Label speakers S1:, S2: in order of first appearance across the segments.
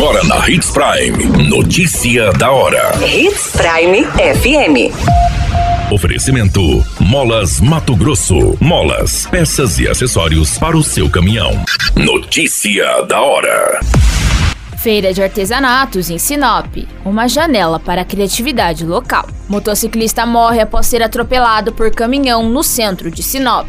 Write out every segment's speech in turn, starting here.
S1: Agora na Hits Prime. Notícia da hora.
S2: Hits Prime FM.
S1: Oferecimento: Molas Mato Grosso. Molas, peças e acessórios para o seu caminhão. Notícia da hora.
S3: Feira de Artesanatos em Sinop, uma janela para a criatividade local. Motociclista morre após ser atropelado por caminhão no centro de Sinop.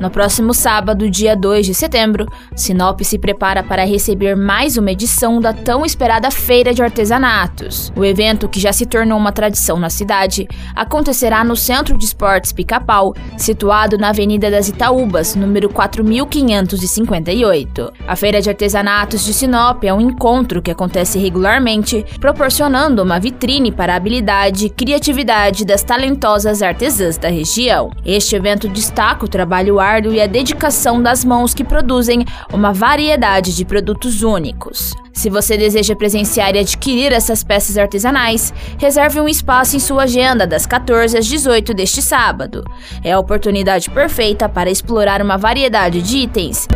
S3: No próximo sábado, dia 2 de setembro, Sinop se prepara para receber mais uma edição da tão esperada Feira de Artesanatos. O evento, que já se tornou uma tradição na cidade, acontecerá no Centro de Esportes Pica-Pau, situado na Avenida das Itaúbas, número 4558. A Feira de Artesanatos de Sinop é um encontro que acontece regularmente, proporcionando uma vitrine para a habilidade e criatividade das talentosas artesãs da região. Este evento destaca o trabalho e a dedicação das mãos que produzem uma variedade de produtos únicos. Se você deseja presenciar e adquirir essas peças artesanais, reserve um espaço em sua agenda das 14 às 18 deste sábado. É a oportunidade perfeita para explorar uma variedade de itens.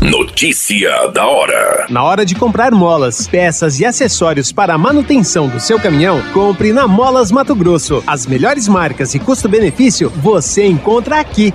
S1: Notícia da hora.
S4: Na hora de comprar molas, peças e acessórios para a manutenção do seu caminhão, compre na Molas Mato Grosso. As melhores marcas e custo-benefício você encontra aqui.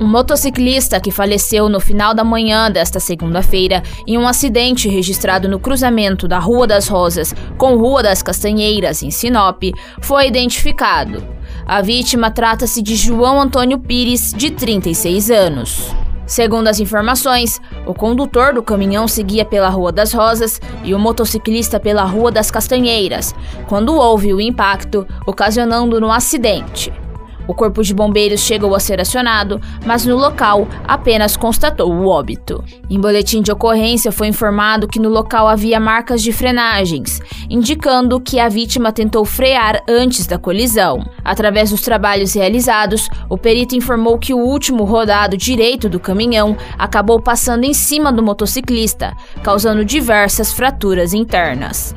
S3: Um motociclista que faleceu no final da manhã desta segunda-feira em um acidente registrado no cruzamento da Rua das Rosas com Rua das Castanheiras, em Sinop, foi identificado. A vítima trata-se de João Antônio Pires, de 36 anos. Segundo as informações, o condutor do caminhão seguia pela Rua das Rosas e o motociclista pela Rua das Castanheiras, quando houve o impacto, ocasionando um acidente. O corpo de bombeiros chegou a ser acionado, mas no local apenas constatou o óbito. Em boletim de ocorrência foi informado que no local havia marcas de frenagens, indicando que a vítima tentou frear antes da colisão. Através dos trabalhos realizados, o perito informou que o último rodado direito do caminhão acabou passando em cima do motociclista, causando diversas fraturas internas.